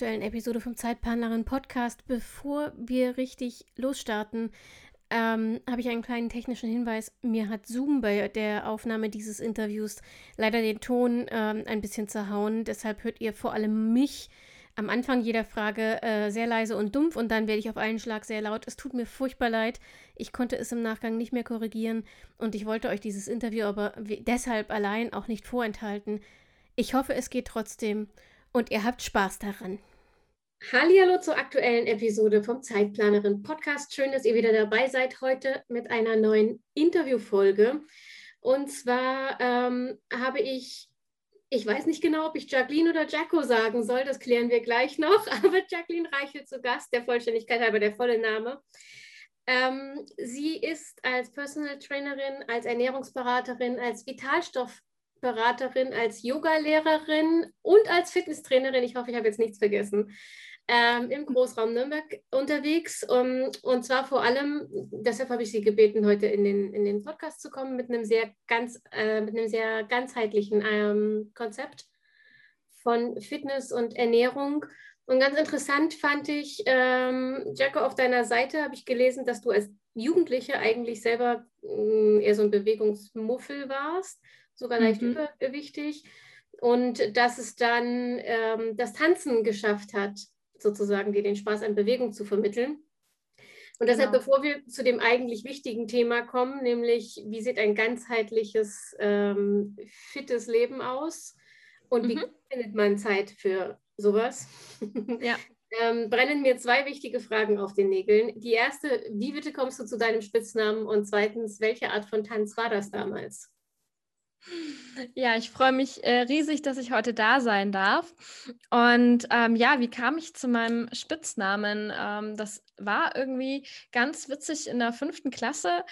aktuellen Episode vom Zeitplanerin Podcast. Bevor wir richtig losstarten, ähm, habe ich einen kleinen technischen Hinweis. Mir hat Zoom bei der Aufnahme dieses Interviews leider den Ton ähm, ein bisschen zerhauen. Deshalb hört ihr vor allem mich am Anfang jeder Frage äh, sehr leise und dumpf und dann werde ich auf einen Schlag sehr laut. Es tut mir furchtbar leid. Ich konnte es im Nachgang nicht mehr korrigieren und ich wollte euch dieses Interview aber deshalb allein auch nicht vorenthalten. Ich hoffe, es geht trotzdem und ihr habt Spaß daran. Hallo zur aktuellen Episode vom Zeitplanerin Podcast. Schön, dass ihr wieder dabei seid heute mit einer neuen Interviewfolge. Und zwar ähm, habe ich, ich weiß nicht genau, ob ich Jacqueline oder Jacko sagen soll, das klären wir gleich noch, aber Jacqueline Reichel zu Gast, der Vollständigkeit halber der volle Name. Ähm, sie ist als Personal Trainerin, als Ernährungsberaterin, als Vitalstoffberaterin, als Yogalehrerin und als Fitnesstrainerin. Ich hoffe, ich habe jetzt nichts vergessen ähm, im Großraum Nürnberg unterwegs. Um, und zwar vor allem, deshalb habe ich Sie gebeten, heute in den, in den Podcast zu kommen mit einem sehr, ganz, äh, mit einem sehr ganzheitlichen ähm, Konzept von Fitness und Ernährung. Und ganz interessant fand ich, ähm, Jacko, auf deiner Seite habe ich gelesen, dass du als Jugendliche eigentlich selber mm, eher so ein Bewegungsmuffel warst, sogar leicht mhm. übergewichtig. Und dass es dann ähm, das Tanzen geschafft hat, sozusagen dir den Spaß an Bewegung zu vermitteln. Und deshalb, genau. bevor wir zu dem eigentlich wichtigen Thema kommen, nämlich wie sieht ein ganzheitliches, ähm, fittes Leben aus und mhm. wie findet man Zeit für sowas? Ja. ähm, brennen mir zwei wichtige Fragen auf den Nägeln. Die erste, wie bitte kommst du zu deinem Spitznamen? Und zweitens, welche Art von Tanz war das damals? Ja, ich freue mich äh, riesig, dass ich heute da sein darf. Und ähm, ja, wie kam ich zu meinem Spitznamen? Ähm, das war irgendwie ganz witzig in der fünften Klasse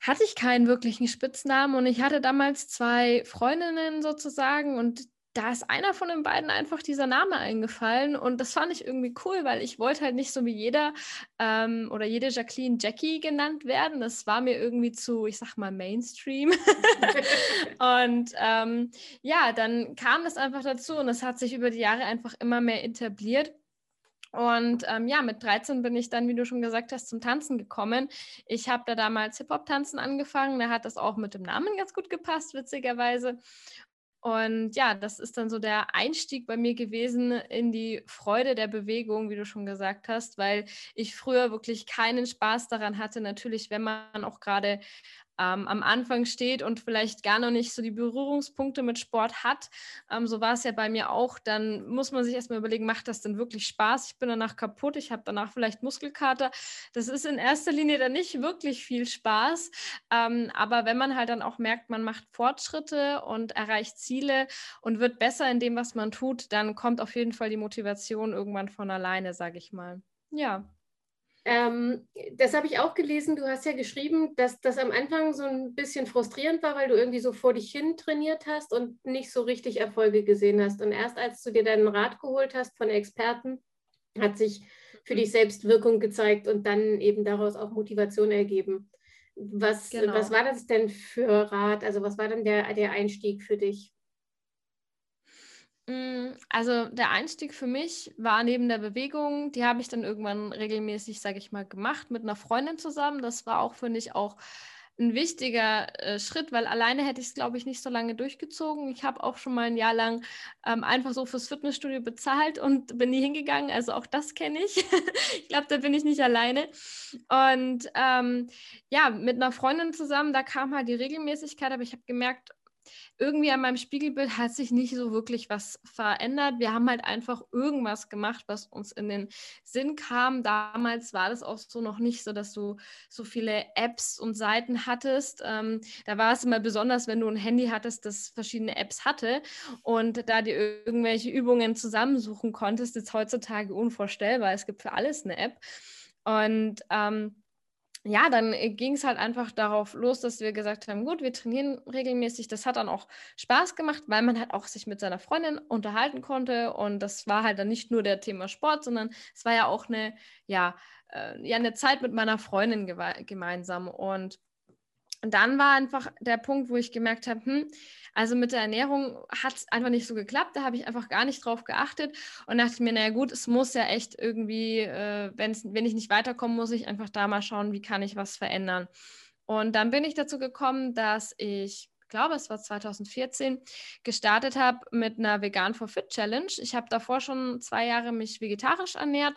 hatte ich keinen wirklichen Spitznamen und ich hatte damals zwei Freundinnen sozusagen und da ist einer von den beiden einfach dieser Name eingefallen und das fand ich irgendwie cool, weil ich wollte halt nicht so wie jeder ähm, oder jede Jacqueline Jackie genannt werden. Das war mir irgendwie zu, ich sag mal, Mainstream. und ähm, ja, dann kam das einfach dazu und es hat sich über die Jahre einfach immer mehr etabliert. Und ähm, ja, mit 13 bin ich dann, wie du schon gesagt hast, zum Tanzen gekommen. Ich habe da damals Hip-Hop-Tanzen angefangen. Da hat das auch mit dem Namen ganz gut gepasst, witzigerweise. Und ja, das ist dann so der Einstieg bei mir gewesen in die Freude der Bewegung, wie du schon gesagt hast, weil ich früher wirklich keinen Spaß daran hatte. Natürlich, wenn man auch gerade ähm, am Anfang steht und vielleicht gar noch nicht so die Berührungspunkte mit Sport hat. Ähm, so war es ja bei mir auch. Dann muss man sich erstmal überlegen, macht das denn wirklich Spaß? Ich bin danach kaputt, ich habe danach vielleicht Muskelkater. Das ist in erster Linie dann nicht wirklich viel Spaß. Ähm, aber wenn man halt dann auch merkt, man macht Fortschritte und erreicht Ziele und wird besser in dem, was man tut, dann kommt auf jeden Fall die Motivation irgendwann von alleine, sage ich mal. Ja. Ähm, das habe ich auch gelesen. Du hast ja geschrieben, dass das am Anfang so ein bisschen frustrierend war, weil du irgendwie so vor dich hin trainiert hast und nicht so richtig Erfolge gesehen hast. Und erst als du dir deinen Rat geholt hast von Experten, hat sich für dich selbst Wirkung gezeigt und dann eben daraus auch Motivation ergeben. Was, genau. was war das denn für Rat? Also was war dann der, der Einstieg für dich? Mm, also der Einstieg für mich war neben der Bewegung, die habe ich dann irgendwann regelmäßig, sage ich mal, gemacht mit einer Freundin zusammen. Das war auch, finde ich, auch ein wichtiger äh, Schritt, weil alleine hätte ich es, glaube ich, nicht so lange durchgezogen. Ich habe auch schon mal ein Jahr lang ähm, einfach so fürs Fitnessstudio bezahlt und bin nie hingegangen. Also auch das kenne ich. ich glaube, da bin ich nicht alleine. Und ähm, ja, mit einer Freundin zusammen, da kam halt die Regelmäßigkeit, aber ich habe gemerkt, irgendwie an meinem Spiegelbild hat sich nicht so wirklich was verändert. Wir haben halt einfach irgendwas gemacht, was uns in den Sinn kam. Damals war das auch so noch nicht so, dass du so viele Apps und Seiten hattest. Ähm, da war es immer besonders, wenn du ein Handy hattest, das verschiedene Apps hatte und da dir irgendwelche Übungen zusammensuchen konntest. Ist heutzutage unvorstellbar. Es gibt für alles eine App. Und ähm, ja, dann äh, ging es halt einfach darauf los, dass wir gesagt haben, gut, wir trainieren regelmäßig. Das hat dann auch Spaß gemacht, weil man halt auch sich mit seiner Freundin unterhalten konnte. Und das war halt dann nicht nur der Thema Sport, sondern es war ja auch eine, ja, äh, ja, eine Zeit mit meiner Freundin gemeinsam. Und Und dann war einfach der Punkt, wo ich gemerkt habe, hm, also mit der Ernährung hat es einfach nicht so geklappt. Da habe ich einfach gar nicht drauf geachtet und dachte mir, naja gut, es muss ja echt irgendwie, äh, wenn ich nicht weiterkomme, muss ich einfach da mal schauen, wie kann ich was verändern. Und dann bin ich dazu gekommen, dass ich glaube, es war 2014, gestartet habe mit einer Vegan for Fit Challenge. Ich habe davor schon zwei Jahre mich vegetarisch ernährt,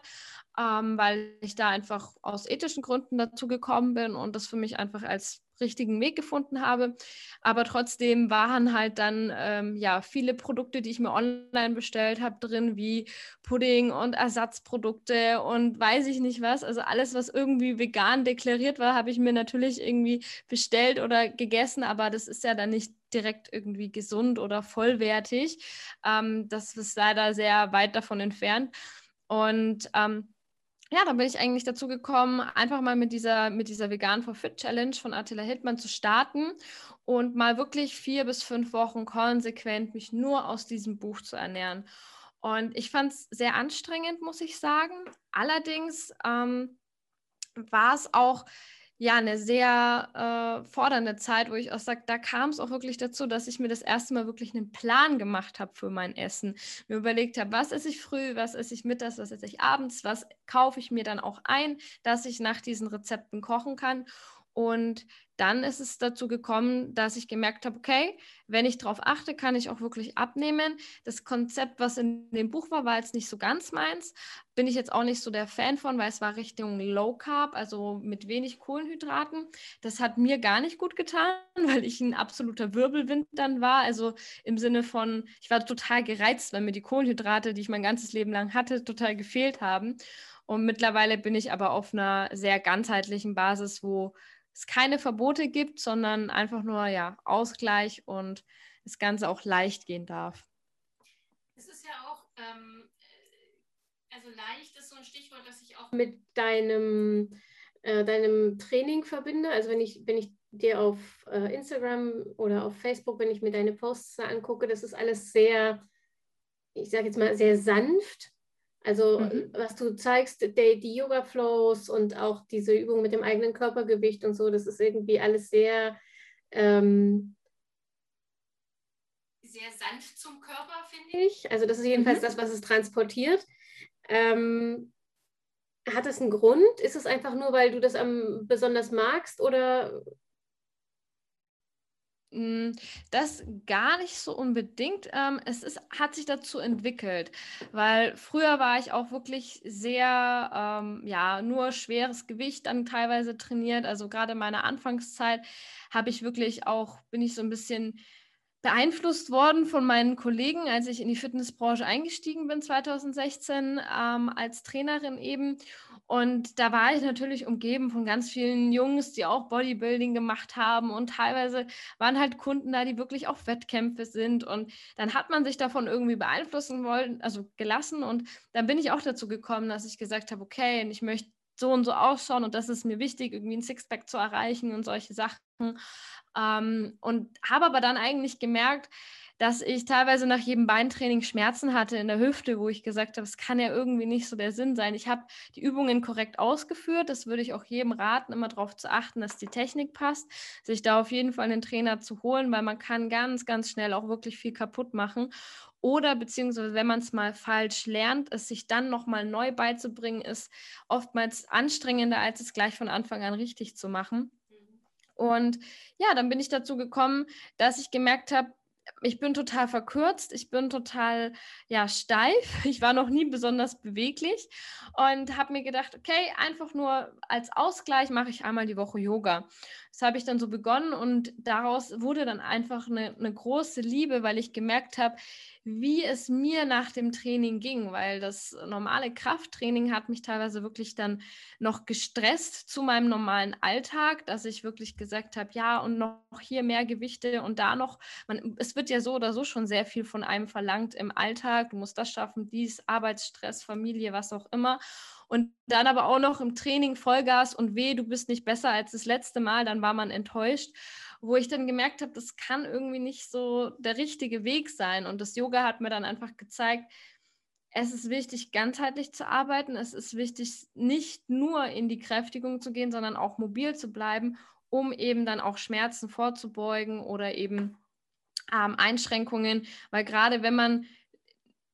ähm, weil ich da einfach aus ethischen Gründen dazu gekommen bin und das für mich einfach als richtigen Weg gefunden habe. Aber trotzdem waren halt dann ähm, ja viele Produkte, die ich mir online bestellt habe, drin, wie Pudding und Ersatzprodukte und weiß ich nicht was. Also alles, was irgendwie vegan deklariert war, habe ich mir natürlich irgendwie bestellt oder gegessen, aber das ist ja dann nicht direkt irgendwie gesund oder vollwertig. Ähm, das ist leider sehr weit davon entfernt. Und ähm, ja, da bin ich eigentlich dazu gekommen, einfach mal mit dieser, mit dieser Vegan for Fit Challenge von Attila Hildmann zu starten und mal wirklich vier bis fünf Wochen konsequent mich nur aus diesem Buch zu ernähren. Und ich fand es sehr anstrengend, muss ich sagen. Allerdings ähm, war es auch ja, eine sehr äh, fordernde Zeit, wo ich auch sage, da kam es auch wirklich dazu, dass ich mir das erste Mal wirklich einen Plan gemacht habe für mein Essen. Mir überlegt habe, was esse ich früh, was esse ich mittags, was esse ich abends, was kaufe ich mir dann auch ein, dass ich nach diesen Rezepten kochen kann. Und dann ist es dazu gekommen, dass ich gemerkt habe, okay, wenn ich darauf achte, kann ich auch wirklich abnehmen. Das Konzept, was in dem Buch war, war jetzt nicht so ganz meins. Bin ich jetzt auch nicht so der Fan von, weil es war Richtung Low Carb, also mit wenig Kohlenhydraten. Das hat mir gar nicht gut getan, weil ich ein absoluter Wirbelwind dann war. Also im Sinne von, ich war total gereizt, weil mir die Kohlenhydrate, die ich mein ganzes Leben lang hatte, total gefehlt haben. Und mittlerweile bin ich aber auf einer sehr ganzheitlichen Basis, wo es keine Verbote gibt, sondern einfach nur ja, Ausgleich und das Ganze auch leicht gehen darf. Es ist ja auch, ähm, äh, also leicht ist so ein Stichwort, das ich auch mit deinem, äh, deinem Training verbinde. Also wenn ich, wenn ich dir auf äh, Instagram oder auf Facebook, wenn ich mir deine Posts angucke, das ist alles sehr, ich sage jetzt mal, sehr sanft also mhm. was du zeigst, die, die Yoga-Flows und auch diese Übung mit dem eigenen Körpergewicht und so, das ist irgendwie alles sehr, ähm, sehr sanft zum Körper, finde ich. Also das ist jedenfalls mhm. das, was es transportiert. Ähm, hat es einen Grund? Ist es einfach nur, weil du das am, besonders magst oder das gar nicht so unbedingt. Ähm, es ist, hat sich dazu entwickelt, weil früher war ich auch wirklich sehr, ähm, ja, nur schweres Gewicht dann teilweise trainiert. Also gerade in meiner Anfangszeit habe ich wirklich auch, bin ich so ein bisschen beeinflusst worden von meinen Kollegen, als ich in die Fitnessbranche eingestiegen bin 2016 ähm, als Trainerin eben. Und da war ich natürlich umgeben von ganz vielen Jungs, die auch Bodybuilding gemacht haben. Und teilweise waren halt Kunden da, die wirklich auf Wettkämpfe sind. Und dann hat man sich davon irgendwie beeinflussen wollen, also gelassen. Und dann bin ich auch dazu gekommen, dass ich gesagt habe, okay, ich möchte so und so ausschauen und das ist mir wichtig, irgendwie ein Sixpack zu erreichen und solche Sachen. Ähm, und habe aber dann eigentlich gemerkt, dass ich teilweise nach jedem Beintraining Schmerzen hatte in der Hüfte, wo ich gesagt habe, es kann ja irgendwie nicht so der Sinn sein. Ich habe die Übungen korrekt ausgeführt. Das würde ich auch jedem raten, immer darauf zu achten, dass die Technik passt, sich da auf jeden Fall einen Trainer zu holen, weil man kann ganz, ganz schnell auch wirklich viel kaputt machen. Oder beziehungsweise, wenn man es mal falsch lernt, es sich dann nochmal neu beizubringen, ist oftmals anstrengender, als es gleich von Anfang an richtig zu machen. Und ja, dann bin ich dazu gekommen, dass ich gemerkt habe, ich bin total verkürzt, ich bin total ja steif. Ich war noch nie besonders beweglich und habe mir gedacht, okay, einfach nur als Ausgleich mache ich einmal die Woche Yoga. Das habe ich dann so begonnen und daraus wurde dann einfach eine, eine große Liebe, weil ich gemerkt habe, wie es mir nach dem Training ging, weil das normale Krafttraining hat mich teilweise wirklich dann noch gestresst zu meinem normalen Alltag, dass ich wirklich gesagt habe, ja, und noch hier mehr Gewichte und da noch, man, es wird ja so oder so schon sehr viel von einem verlangt im Alltag, du musst das schaffen, dies, Arbeitsstress, Familie, was auch immer. Und dann aber auch noch im Training Vollgas und weh, du bist nicht besser als das letzte Mal, dann war man enttäuscht wo ich dann gemerkt habe, das kann irgendwie nicht so der richtige Weg sein. Und das Yoga hat mir dann einfach gezeigt, es ist wichtig, ganzheitlich zu arbeiten. Es ist wichtig, nicht nur in die Kräftigung zu gehen, sondern auch mobil zu bleiben um eben dann auch Schmerzen vorzubeugen oder eben ähm, Einschränkungen, weil gerade wenn man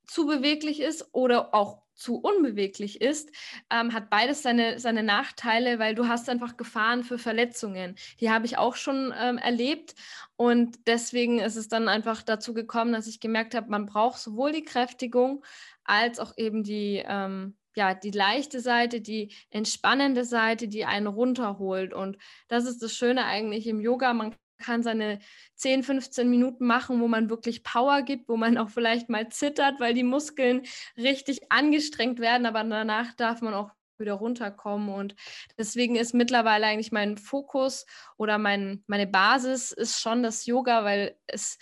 zu beweglich ist oder auch zu unbeweglich ist, ähm, hat beides seine, seine Nachteile, weil du hast einfach Gefahren für Verletzungen. Die habe ich auch schon ähm, erlebt und deswegen ist es dann einfach dazu gekommen, dass ich gemerkt habe, man braucht sowohl die Kräftigung als auch eben die, ähm, ja, die leichte Seite, die entspannende Seite, die einen runterholt. Und das ist das Schöne eigentlich im Yoga. Man kann seine 10, 15 Minuten machen, wo man wirklich Power gibt, wo man auch vielleicht mal zittert, weil die Muskeln richtig angestrengt werden, aber danach darf man auch wieder runterkommen. Und deswegen ist mittlerweile eigentlich mein Fokus oder mein, meine Basis ist schon das Yoga, weil es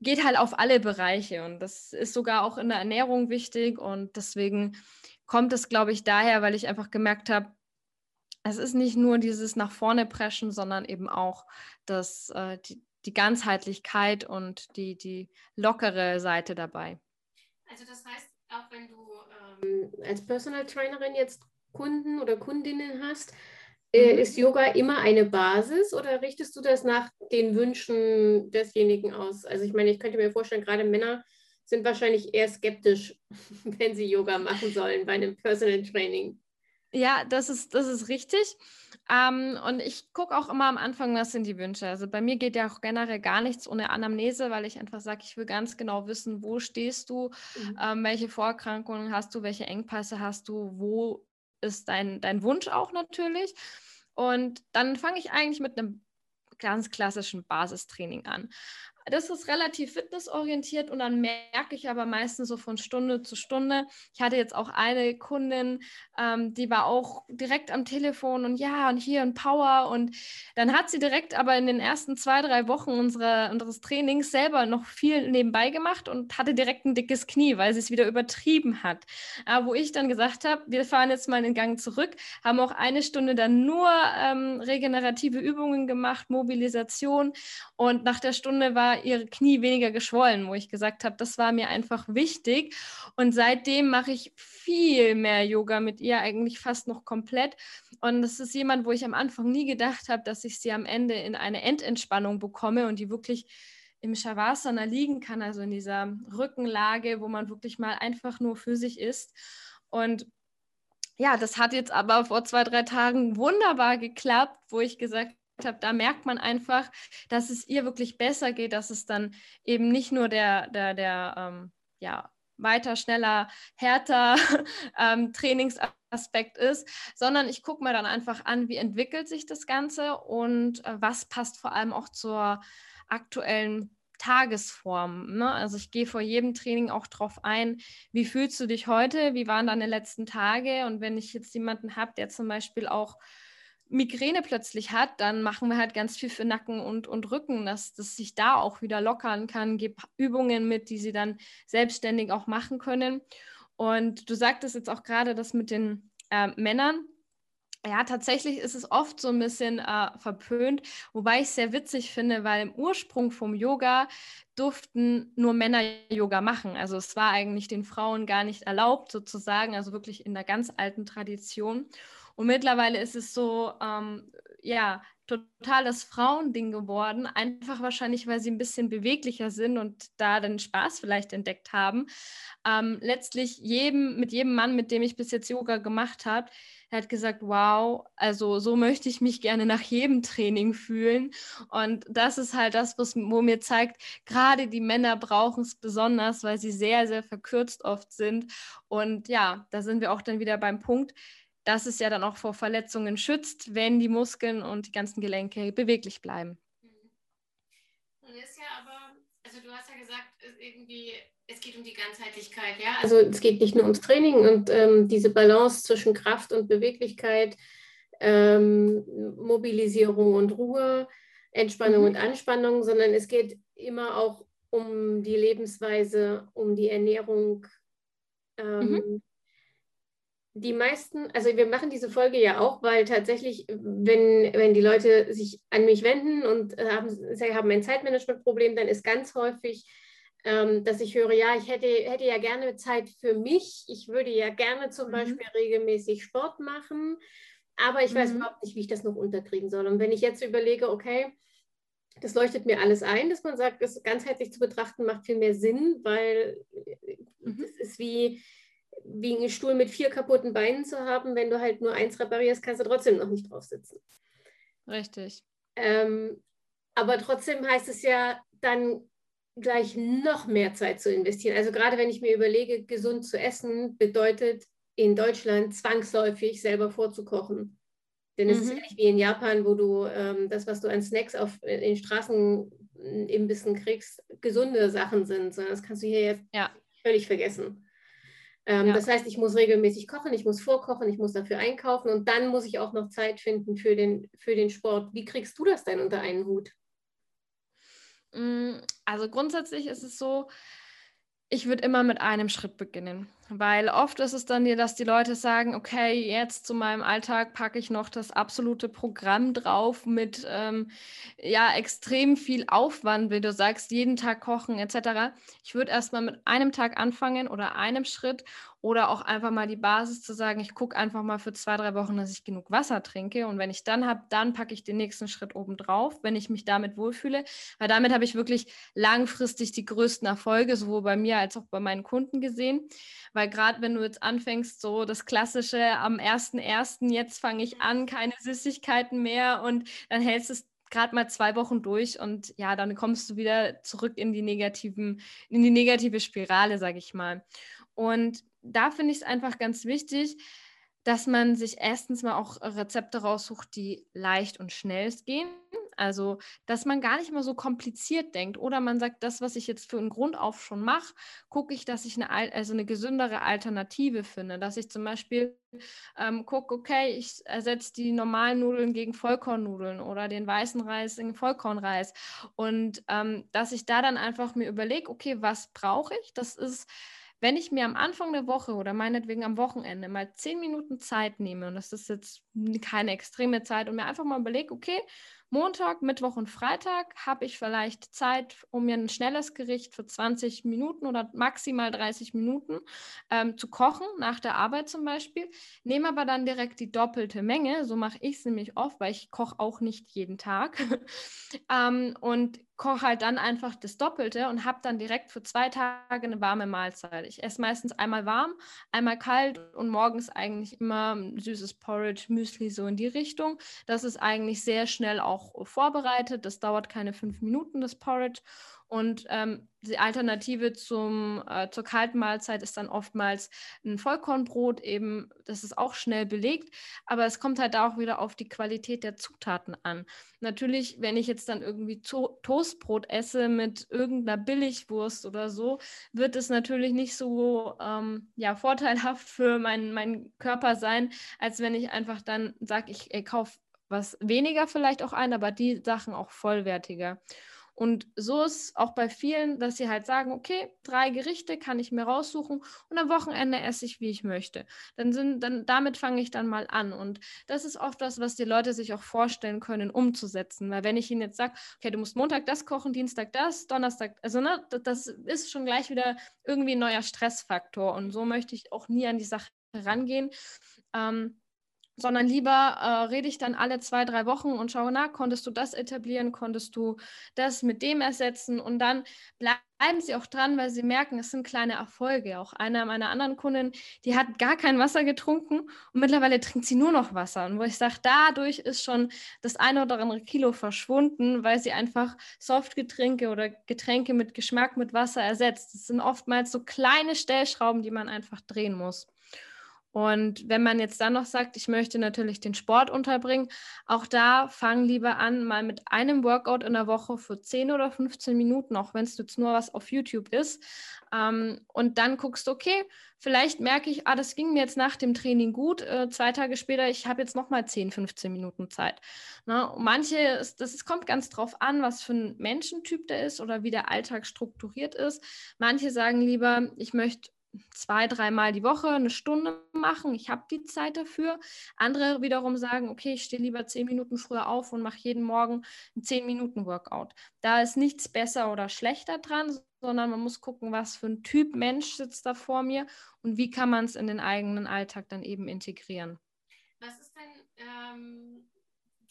geht halt auf alle Bereiche und das ist sogar auch in der Ernährung wichtig und deswegen kommt es, glaube ich, daher, weil ich einfach gemerkt habe, es ist nicht nur dieses nach vorne preschen, sondern eben auch das, äh, die, die Ganzheitlichkeit und die, die lockere Seite dabei. Also das heißt, auch wenn du ähm, als Personal Trainerin jetzt Kunden oder Kundinnen hast, äh, mhm. ist Yoga immer eine Basis oder richtest du das nach den Wünschen desjenigen aus? Also ich meine, ich könnte mir vorstellen, gerade Männer sind wahrscheinlich eher skeptisch, wenn sie Yoga machen sollen bei einem Personal Training. Ja, das ist, das ist richtig. Ähm, und ich gucke auch immer am Anfang, was sind die Wünsche. Also bei mir geht ja auch generell gar nichts ohne Anamnese, weil ich einfach sage, ich will ganz genau wissen, wo stehst du, mhm. ähm, welche Vorerkrankungen hast du, welche Engpässe hast du, wo ist dein, dein Wunsch auch natürlich. Und dann fange ich eigentlich mit einem ganz klassischen Basistraining an das ist relativ fitnessorientiert und dann merke ich aber meistens so von Stunde zu Stunde. Ich hatte jetzt auch eine Kundin, ähm, die war auch direkt am Telefon und ja, und hier ein Power. Und dann hat sie direkt aber in den ersten zwei, drei Wochen unserer, unseres Trainings selber noch viel nebenbei gemacht und hatte direkt ein dickes Knie, weil sie es wieder übertrieben hat. Äh, wo ich dann gesagt habe, wir fahren jetzt mal den Gang zurück, haben auch eine Stunde dann nur ähm, regenerative Übungen gemacht, Mobilisation. Und nach der Stunde war ihre Knie weniger geschwollen, wo ich gesagt habe, das war mir einfach wichtig. Und seitdem mache ich viel mehr Yoga mit ihr, eigentlich fast noch komplett. Und das ist jemand, wo ich am Anfang nie gedacht habe, dass ich sie am Ende in eine Endentspannung bekomme und die wirklich im Shavasana liegen kann, also in dieser Rückenlage, wo man wirklich mal einfach nur für sich ist. Und ja, das hat jetzt aber vor zwei, drei Tagen wunderbar geklappt, wo ich gesagt habe, da merkt man einfach, dass es ihr wirklich besser geht, dass es dann eben nicht nur der, der, der ähm, ja, weiter, schneller, härter ähm, Trainingsaspekt ist, sondern ich gucke mir dann einfach an, wie entwickelt sich das Ganze und äh, was passt vor allem auch zur aktuellen Tagesform. Ne? Also ich gehe vor jedem Training auch drauf ein, wie fühlst du dich heute, wie waren deine letzten Tage und wenn ich jetzt jemanden habe, der zum Beispiel auch Migräne plötzlich hat, dann machen wir halt ganz viel für Nacken und, und Rücken, dass das sich da auch wieder lockern kann. Gib Übungen mit, die sie dann selbstständig auch machen können. Und du sagtest jetzt auch gerade das mit den äh, Männern. Ja, tatsächlich ist es oft so ein bisschen äh, verpönt, wobei ich es sehr witzig finde, weil im Ursprung vom Yoga durften nur Männer Yoga machen. Also es war eigentlich den Frauen gar nicht erlaubt, sozusagen, also wirklich in der ganz alten Tradition. Und mittlerweile ist es so, ähm, ja, total das Frauending geworden, einfach wahrscheinlich, weil sie ein bisschen beweglicher sind und da den Spaß vielleicht entdeckt haben. Ähm, letztlich jedem, mit jedem Mann, mit dem ich bis jetzt Yoga gemacht habe, er hat gesagt, wow, also so möchte ich mich gerne nach jedem Training fühlen. Und das ist halt das, was, wo mir zeigt, gerade die Männer brauchen es besonders, weil sie sehr, sehr verkürzt oft sind. Und ja, da sind wir auch dann wieder beim Punkt, dass es ja dann auch vor Verletzungen schützt, wenn die Muskeln und die ganzen Gelenke beweglich bleiben. Das ist ja aber, also du hast ja gesagt, irgendwie, es geht um die Ganzheitlichkeit, ja. Also es geht nicht nur ums Training und ähm, diese Balance zwischen Kraft und Beweglichkeit, ähm, Mobilisierung und Ruhe, Entspannung mhm. und Anspannung, sondern es geht immer auch um die Lebensweise, um die Ernährung. Ähm, mhm die meisten, also wir machen diese Folge ja auch, weil tatsächlich, wenn, wenn die Leute sich an mich wenden und haben, sie haben ein Zeitmanagementproblem, dann ist ganz häufig, ähm, dass ich höre, ja, ich hätte, hätte ja gerne Zeit für mich, ich würde ja gerne zum mhm. Beispiel regelmäßig Sport machen, aber ich weiß mhm. überhaupt nicht, wie ich das noch unterkriegen soll. Und wenn ich jetzt überlege, okay, das leuchtet mir alles ein, dass man sagt, das ganzheitlich zu betrachten macht viel mehr Sinn, weil mhm. das ist wie, wie einen Stuhl mit vier kaputten Beinen zu haben. Wenn du halt nur eins reparierst, kannst du trotzdem noch nicht drauf sitzen. Richtig. Ähm, aber trotzdem heißt es ja dann gleich noch mehr Zeit zu investieren. Also gerade wenn ich mir überlege, gesund zu essen, bedeutet in Deutschland zwangsläufig selber vorzukochen. Denn es mhm. ist ja nicht wie in Japan, wo du ähm, das, was du an Snacks auf in den Straßenimbissen kriegst, gesunde Sachen sind, sondern das kannst du hier jetzt ja. völlig vergessen. Ähm, ja. Das heißt, ich muss regelmäßig kochen, ich muss vorkochen, ich muss dafür einkaufen und dann muss ich auch noch Zeit finden für den, für den Sport. Wie kriegst du das denn unter einen Hut? Mm, also grundsätzlich ist es so, ich würde immer mit einem Schritt beginnen, weil oft ist es dann dir, dass die Leute sagen, okay, jetzt zu meinem Alltag packe ich noch das absolute Programm drauf mit ähm, ja extrem viel Aufwand, wie du sagst, jeden Tag kochen etc. Ich würde erstmal mit einem Tag anfangen oder einem Schritt oder auch einfach mal die Basis zu sagen, ich gucke einfach mal für zwei, drei Wochen, dass ich genug Wasser trinke. Und wenn ich dann habe, dann packe ich den nächsten Schritt oben drauf, wenn ich mich damit wohlfühle. Weil damit habe ich wirklich langfristig die größten Erfolge, sowohl bei mir als auch bei meinen Kunden gesehen. Weil gerade wenn du jetzt anfängst, so das Klassische am 1.1., jetzt fange ich an, keine Süßigkeiten mehr und dann hältst du es gerade mal zwei Wochen durch und ja, dann kommst du wieder zurück in die negativen, in die negative Spirale, sage ich mal. Und da finde ich es einfach ganz wichtig, dass man sich erstens mal auch Rezepte raussucht, die leicht und schnell gehen. Also, dass man gar nicht mal so kompliziert denkt. Oder man sagt, das, was ich jetzt für einen Grund auf schon mache, gucke ich, dass ich eine, also eine gesündere Alternative finde. Dass ich zum Beispiel ähm, gucke, okay, ich ersetze die normalen Nudeln gegen Vollkornnudeln oder den weißen Reis in Vollkornreis. Und ähm, dass ich da dann einfach mir überlege, okay, was brauche ich? Das ist wenn ich mir am Anfang der Woche oder meinetwegen am Wochenende mal zehn Minuten Zeit nehme, und das ist jetzt keine extreme Zeit, und mir einfach mal überlege, okay, Montag, Mittwoch und Freitag habe ich vielleicht Zeit, um mir ein schnelles Gericht für 20 Minuten oder maximal 30 Minuten ähm, zu kochen, nach der Arbeit zum Beispiel. Nehme aber dann direkt die doppelte Menge. So mache ich es nämlich oft, weil ich koche auch nicht jeden Tag. ähm, und koche halt dann einfach das Doppelte und habe dann direkt für zwei Tage eine warme Mahlzeit. Ich esse meistens einmal warm, einmal kalt und morgens eigentlich immer süßes Porridge, Müsli so in die Richtung. Das ist eigentlich sehr schnell auch vorbereitet. Das dauert keine fünf Minuten, das Porridge. Und ähm, die Alternative zum, äh, zur kalten Mahlzeit ist dann oftmals ein Vollkornbrot, eben, das ist auch schnell belegt, aber es kommt halt auch wieder auf die Qualität der Zutaten an. Natürlich, wenn ich jetzt dann irgendwie to Toastbrot esse mit irgendeiner Billigwurst oder so, wird es natürlich nicht so ähm, ja, vorteilhaft für meinen mein Körper sein, als wenn ich einfach dann sage, ich, ich kaufe was weniger vielleicht auch ein, aber die Sachen auch vollwertiger. Und so ist auch bei vielen, dass sie halt sagen, okay, drei Gerichte kann ich mir raussuchen und am Wochenende esse ich, wie ich möchte. Dann sind, dann damit fange ich dann mal an. Und das ist oft das, was die Leute sich auch vorstellen können, umzusetzen. Weil wenn ich ihnen jetzt sage, okay, du musst Montag das kochen, Dienstag das, Donnerstag, also ne, das ist schon gleich wieder irgendwie ein neuer Stressfaktor. Und so möchte ich auch nie an die Sache rangehen. Ähm, sondern lieber äh, rede ich dann alle zwei, drei Wochen und schaue nach, konntest du das etablieren, konntest du das mit dem ersetzen und dann bleiben sie auch dran, weil sie merken, es sind kleine Erfolge. Auch eine meiner anderen Kunden, die hat gar kein Wasser getrunken und mittlerweile trinkt sie nur noch Wasser. Und wo ich sage, dadurch ist schon das eine oder andere Kilo verschwunden, weil sie einfach Softgetränke oder Getränke mit Geschmack mit Wasser ersetzt. Das sind oftmals so kleine Stellschrauben, die man einfach drehen muss. Und wenn man jetzt dann noch sagt, ich möchte natürlich den Sport unterbringen, auch da fang lieber an, mal mit einem Workout in der Woche für 10 oder 15 Minuten, auch wenn es jetzt nur was auf YouTube ist. Ähm, und dann guckst du, okay, vielleicht merke ich, ah, das ging mir jetzt nach dem Training gut. Äh, zwei Tage später, ich habe jetzt nochmal 10, 15 Minuten Zeit. Ne? manche, das, kommt ganz drauf an, was für ein Menschentyp der ist oder wie der Alltag strukturiert ist. Manche sagen lieber, ich möchte zwei, dreimal die Woche eine Stunde machen. Ich habe die Zeit dafür. Andere wiederum sagen, okay, ich stehe lieber zehn Minuten früher auf und mache jeden Morgen ein zehn Minuten Workout. Da ist nichts besser oder schlechter dran, sondern man muss gucken, was für ein Typ Mensch sitzt da vor mir und wie kann man es in den eigenen Alltag dann eben integrieren. Was ist denn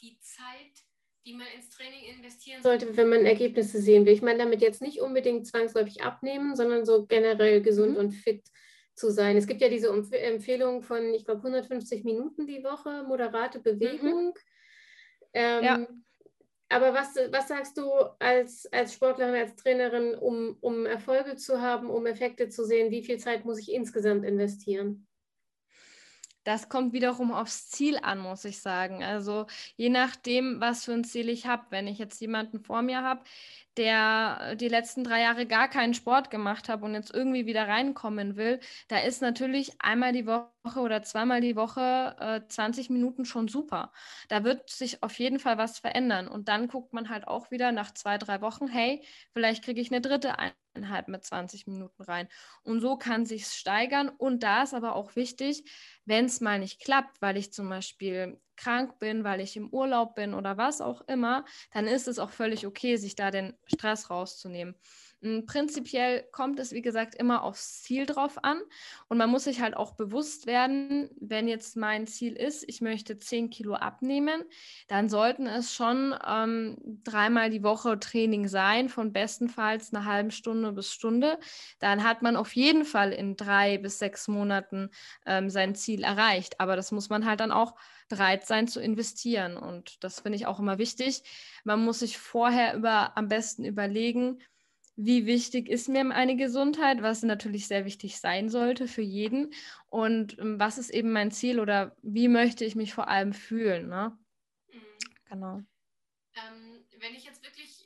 die Zeit, die man ins Training investieren sollte, wenn man Ergebnisse sehen will. Ich meine damit jetzt nicht unbedingt zwangsläufig abnehmen, sondern so generell gesund mhm. und fit zu sein. Es gibt ja diese Umf Empfehlung von, ich glaube, 150 Minuten die Woche, moderate Bewegung. Mhm. Ähm, ja. Aber was, was sagst du als, als Sportlerin, als Trainerin, um, um Erfolge zu haben, um Effekte zu sehen, wie viel Zeit muss ich insgesamt investieren? Das kommt wiederum aufs Ziel an, muss ich sagen. Also je nachdem, was für ein Ziel ich habe. Wenn ich jetzt jemanden vor mir habe, der die letzten drei Jahre gar keinen Sport gemacht hat und jetzt irgendwie wieder reinkommen will, da ist natürlich einmal die Woche oder zweimal die Woche äh, 20 Minuten schon super. Da wird sich auf jeden Fall was verändern. Und dann guckt man halt auch wieder nach zwei, drei Wochen, hey, vielleicht kriege ich eine dritte Einheit mit 20 Minuten rein. Und so kann sich steigern. Und da ist aber auch wichtig, wenn es mal nicht klappt, weil ich zum Beispiel krank bin, weil ich im Urlaub bin oder was auch immer, dann ist es auch völlig okay, sich da den Stress rauszunehmen. Hm, prinzipiell kommt es, wie gesagt, immer aufs Ziel drauf an. Und man muss sich halt auch bewusst werden, wenn jetzt mein Ziel ist, ich möchte 10 Kilo abnehmen, dann sollten es schon ähm, dreimal die Woche Training sein, von bestenfalls einer halben Stunde bis Stunde. Dann hat man auf jeden Fall in drei bis sechs Monaten ähm, sein Ziel erreicht. Aber das muss man halt dann auch bereit sein zu investieren. Und das finde ich auch immer wichtig. Man muss sich vorher über, am besten überlegen, wie wichtig ist mir eine Gesundheit, was natürlich sehr wichtig sein sollte für jeden und ähm, was ist eben mein Ziel oder wie möchte ich mich vor allem fühlen. Ne? Mhm. Genau. Ähm, wenn ich jetzt wirklich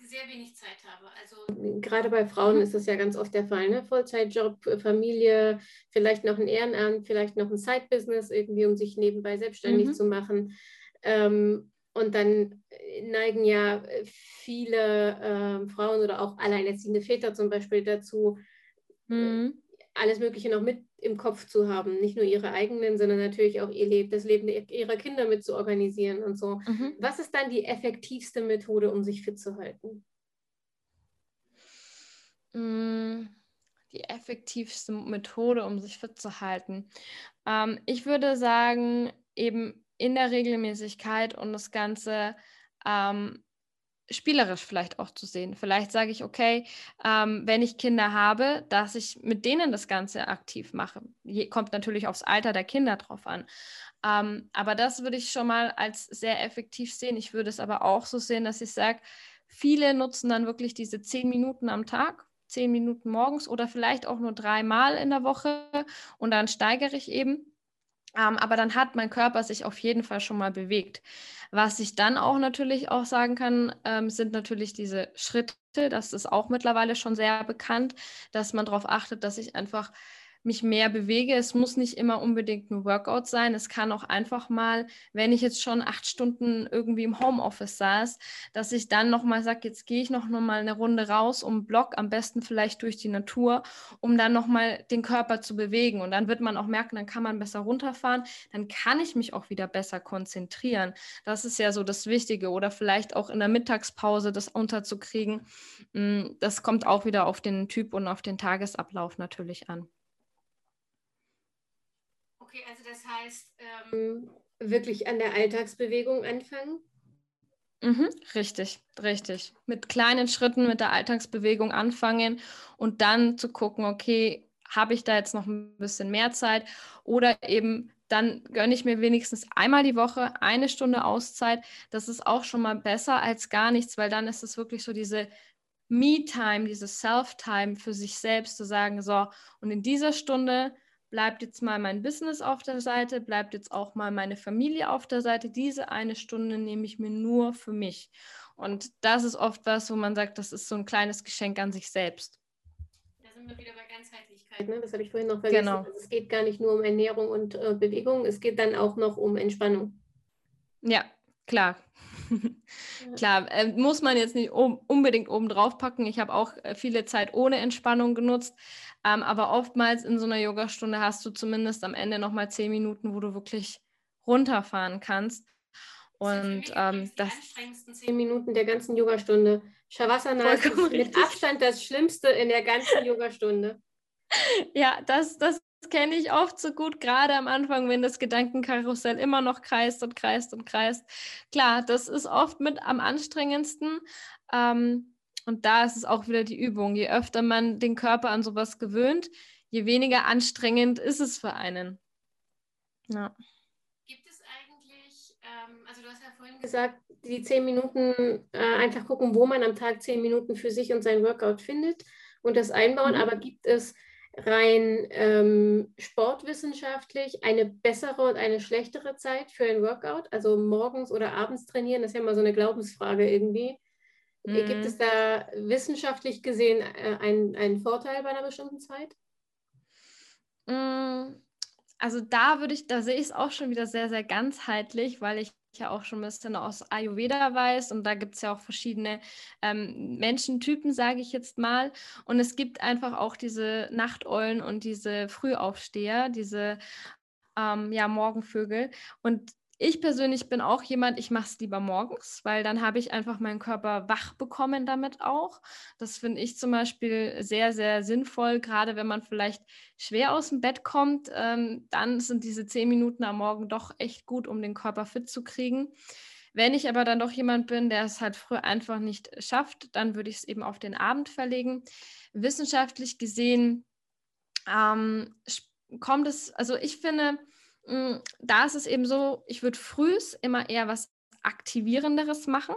sehr wenig Zeit habe, also gerade bei Frauen mhm. ist das ja ganz oft der Fall, ne? Vollzeitjob, äh, Familie, vielleicht noch ein Ehrenamt, vielleicht noch ein Side-Business irgendwie, um sich nebenbei selbstständig mhm. zu machen. Ähm, und dann neigen ja viele äh, Frauen oder auch alleinerziehende Väter zum Beispiel dazu, mhm. alles Mögliche noch mit im Kopf zu haben. Nicht nur ihre eigenen, sondern natürlich auch ihr Leben, das Leben ihrer Kinder mit zu organisieren und so. Mhm. Was ist dann die effektivste Methode, um sich fit zu halten? Mm, die effektivste Methode, um sich fit zu halten. Ähm, ich würde sagen, eben in der Regelmäßigkeit und das Ganze ähm, spielerisch vielleicht auch zu sehen. Vielleicht sage ich, okay, ähm, wenn ich Kinder habe, dass ich mit denen das Ganze aktiv mache. Je, kommt natürlich aufs Alter der Kinder drauf an. Ähm, aber das würde ich schon mal als sehr effektiv sehen. Ich würde es aber auch so sehen, dass ich sage, viele nutzen dann wirklich diese zehn Minuten am Tag, zehn Minuten morgens oder vielleicht auch nur dreimal in der Woche und dann steigere ich eben. Ähm, aber dann hat mein Körper sich auf jeden Fall schon mal bewegt. Was ich dann auch natürlich auch sagen kann, ähm, sind natürlich diese Schritte. Das ist auch mittlerweile schon sehr bekannt, dass man darauf achtet, dass ich einfach mich mehr bewege. Es muss nicht immer unbedingt ein Workout sein. Es kann auch einfach mal, wenn ich jetzt schon acht Stunden irgendwie im Homeoffice saß, dass ich dann nochmal sage, jetzt gehe ich noch, mal eine Runde raus um Block, am besten vielleicht durch die Natur, um dann nochmal den Körper zu bewegen. Und dann wird man auch merken, dann kann man besser runterfahren, dann kann ich mich auch wieder besser konzentrieren. Das ist ja so das Wichtige. Oder vielleicht auch in der Mittagspause das unterzukriegen. Mm, das kommt auch wieder auf den Typ und auf den Tagesablauf natürlich an. Okay, also das heißt, ähm, wirklich an der Alltagsbewegung anfangen? Mhm, richtig, richtig. Mit kleinen Schritten mit der Alltagsbewegung anfangen und dann zu gucken, okay, habe ich da jetzt noch ein bisschen mehr Zeit oder eben dann gönne ich mir wenigstens einmal die Woche eine Stunde Auszeit. Das ist auch schon mal besser als gar nichts, weil dann ist es wirklich so diese Me-Time, diese Self-Time für sich selbst zu sagen, so, und in dieser Stunde bleibt jetzt mal mein Business auf der Seite, bleibt jetzt auch mal meine Familie auf der Seite. Diese eine Stunde nehme ich mir nur für mich. Und das ist oft was, wo man sagt, das ist so ein kleines Geschenk an sich selbst. Da sind wir wieder bei Ganzheitlichkeit, ne? das habe ich vorhin noch vergessen. Genau. Also es geht gar nicht nur um Ernährung und äh, Bewegung, es geht dann auch noch um Entspannung. Ja, klar. Klar, äh, muss man jetzt nicht um, unbedingt oben drauf packen. Ich habe auch äh, viele Zeit ohne Entspannung genutzt. Ähm, aber oftmals in so einer Yogastunde hast du zumindest am Ende nochmal zehn Minuten, wo du wirklich runterfahren kannst. Und das, ähm, das die anstrengendsten zehn Minuten der ganzen Yogastunde. Shavasana ist mit Abstand das Schlimmste in der ganzen Yogastunde. ja, das, das kenne ich oft so gut, gerade am Anfang, wenn das Gedankenkarussell immer noch kreist und kreist und kreist. Klar, das ist oft mit am anstrengendsten. Ähm, und da ist es auch wieder die Übung. Je öfter man den Körper an sowas gewöhnt, je weniger anstrengend ist es für einen. Ja. Gibt es eigentlich, ähm, also du hast ja vorhin gesagt, die zehn Minuten äh, einfach gucken, wo man am Tag zehn Minuten für sich und sein Workout findet und das einbauen, mhm. aber gibt es rein ähm, sportwissenschaftlich eine bessere und eine schlechtere Zeit für ein Workout? Also morgens oder abends trainieren, das ist ja immer so eine Glaubensfrage irgendwie. Mhm. Gibt es da wissenschaftlich gesehen äh, einen, einen Vorteil bei einer bestimmten Zeit? Mm, also da würde ich, da sehe ich es auch schon wieder sehr, sehr ganzheitlich, weil ich ja auch schon ein bisschen aus Ayurveda weiß und da gibt es ja auch verschiedene ähm, Menschentypen, sage ich jetzt mal. Und es gibt einfach auch diese Nachteulen und diese Frühaufsteher, diese ähm, ja, Morgenvögel. Und ich persönlich bin auch jemand, ich mache es lieber morgens, weil dann habe ich einfach meinen Körper wach bekommen damit auch. Das finde ich zum Beispiel sehr, sehr sinnvoll, gerade wenn man vielleicht schwer aus dem Bett kommt. Ähm, dann sind diese zehn Minuten am Morgen doch echt gut, um den Körper fit zu kriegen. Wenn ich aber dann doch jemand bin, der es halt früh einfach nicht schafft, dann würde ich es eben auf den Abend verlegen. Wissenschaftlich gesehen ähm, kommt es, also ich finde, da ist es eben so, ich würde frühs immer eher was Aktivierenderes machen.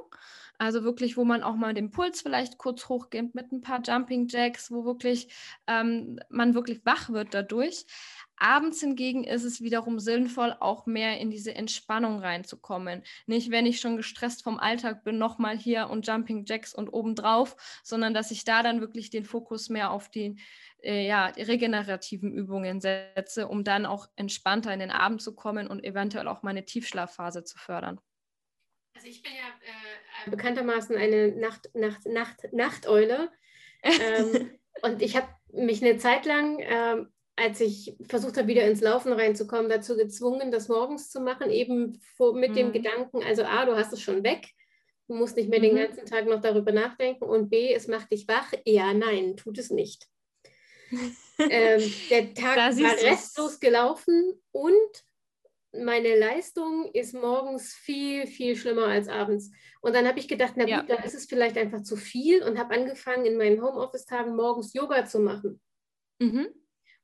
Also wirklich, wo man auch mal den Puls vielleicht kurz hochgibt mit ein paar Jumping Jacks, wo wirklich ähm, man wirklich wach wird dadurch. Abends hingegen ist es wiederum sinnvoll, auch mehr in diese Entspannung reinzukommen. Nicht, wenn ich schon gestresst vom Alltag bin, nochmal hier und Jumping Jacks und obendrauf, sondern dass ich da dann wirklich den Fokus mehr auf die äh, ja, regenerativen Übungen setze, um dann auch entspannter in den Abend zu kommen und eventuell auch meine Tiefschlafphase zu fördern. Also ich bin ja äh, bekanntermaßen eine Nacht, Nacht, Nacht, Nachteule. ähm, und ich habe mich eine Zeit lang, ähm, als ich versucht habe, wieder ins Laufen reinzukommen, dazu gezwungen, das morgens zu machen, eben vor, mit mhm. dem Gedanken, also A, du hast es schon weg, du musst nicht mehr mhm. den ganzen Tag noch darüber nachdenken und B, es macht dich wach. Ja, nein, tut es nicht ähm, der Tag war restlos gelaufen und meine Leistung ist morgens viel, viel schlimmer als abends. Und dann habe ich gedacht, na gut, ja. dann ist es vielleicht einfach zu viel und habe angefangen, in meinen Homeoffice-Tagen morgens Yoga zu machen. Mhm.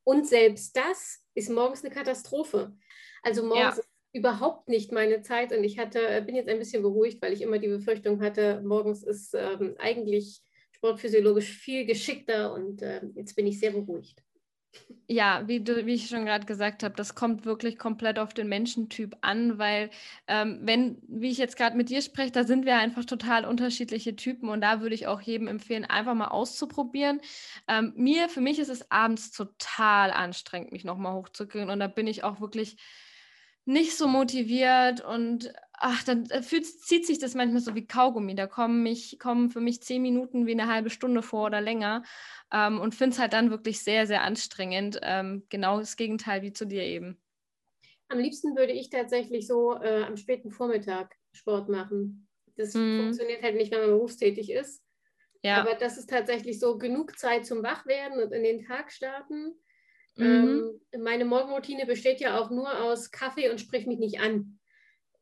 Und selbst das ist morgens eine Katastrophe. Also morgens ja. ist überhaupt nicht meine Zeit und ich hatte, bin jetzt ein bisschen beruhigt, weil ich immer die Befürchtung hatte, morgens ist ähm, eigentlich sportphysiologisch viel geschickter und äh, jetzt bin ich sehr beruhigt. Ja, wie, du, wie ich schon gerade gesagt habe, das kommt wirklich komplett auf den Menschentyp an, weil ähm, wenn, wie ich jetzt gerade mit dir spreche, da sind wir einfach total unterschiedliche Typen und da würde ich auch jedem empfehlen, einfach mal auszuprobieren. Ähm, mir, für mich ist es abends total anstrengend, mich nochmal hochzukriegen und da bin ich auch wirklich nicht so motiviert und ach, dann äh, fühlt, zieht sich das manchmal so wie Kaugummi. Da kommen, mich, kommen für mich zehn Minuten wie eine halbe Stunde vor oder länger ähm, und finde es halt dann wirklich sehr, sehr anstrengend. Ähm, genau das Gegenteil wie zu dir eben. Am liebsten würde ich tatsächlich so äh, am späten Vormittag Sport machen. Das mm. funktioniert halt nicht, wenn man berufstätig ist. Ja. Aber das ist tatsächlich so genug Zeit zum Wachwerden und in den Tag starten. Mhm. Ähm, meine Morgenroutine besteht ja auch nur aus Kaffee und sprich mich nicht an.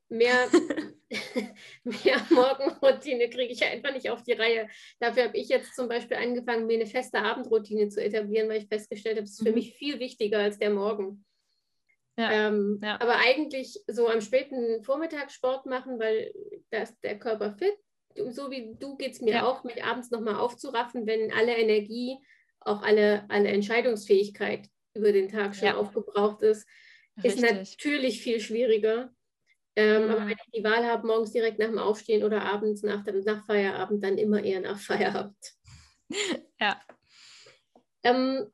Mehr, mehr Morgenroutine kriege ich einfach nicht auf die Reihe. Dafür habe ich jetzt zum Beispiel angefangen, mir eine feste Abendroutine zu etablieren, weil ich festgestellt habe, es ist für mhm. mich viel wichtiger als der Morgen. Ja, ähm, ja. Aber eigentlich so am späten Vormittag Sport machen, weil da ist der Körper fit. So wie du geht es mir ja. auch, mich abends nochmal aufzuraffen, wenn alle Energie, auch alle, alle Entscheidungsfähigkeit über den Tag schon ja. aufgebraucht ist, Richtig. ist natürlich viel schwieriger. Ähm, mhm. Aber wenn ich die Wahl habe, morgens direkt nach dem Aufstehen oder abends nach dem nach Feierabend, dann immer eher nach Feierabend. Ja. Ähm,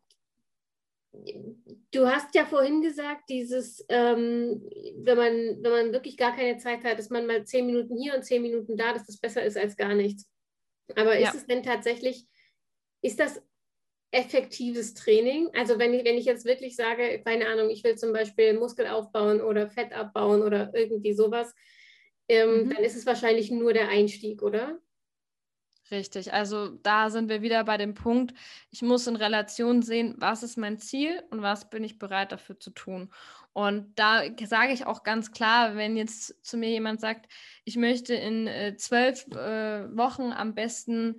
du hast ja vorhin gesagt, dieses, ähm, wenn, man, wenn man wirklich gar keine Zeit hat, dass man mal zehn Minuten hier und zehn Minuten da, dass das besser ist als gar nichts. Aber ist ja. es denn tatsächlich, ist das effektives Training. Also wenn ich, wenn ich jetzt wirklich sage, keine Ahnung, ich will zum Beispiel Muskel aufbauen oder Fett abbauen oder irgendwie sowas, ähm, mhm. dann ist es wahrscheinlich nur der Einstieg, oder? Richtig, also da sind wir wieder bei dem Punkt, ich muss in Relation sehen, was ist mein Ziel und was bin ich bereit dafür zu tun. Und da sage ich auch ganz klar, wenn jetzt zu mir jemand sagt, ich möchte in äh, zwölf äh, Wochen am besten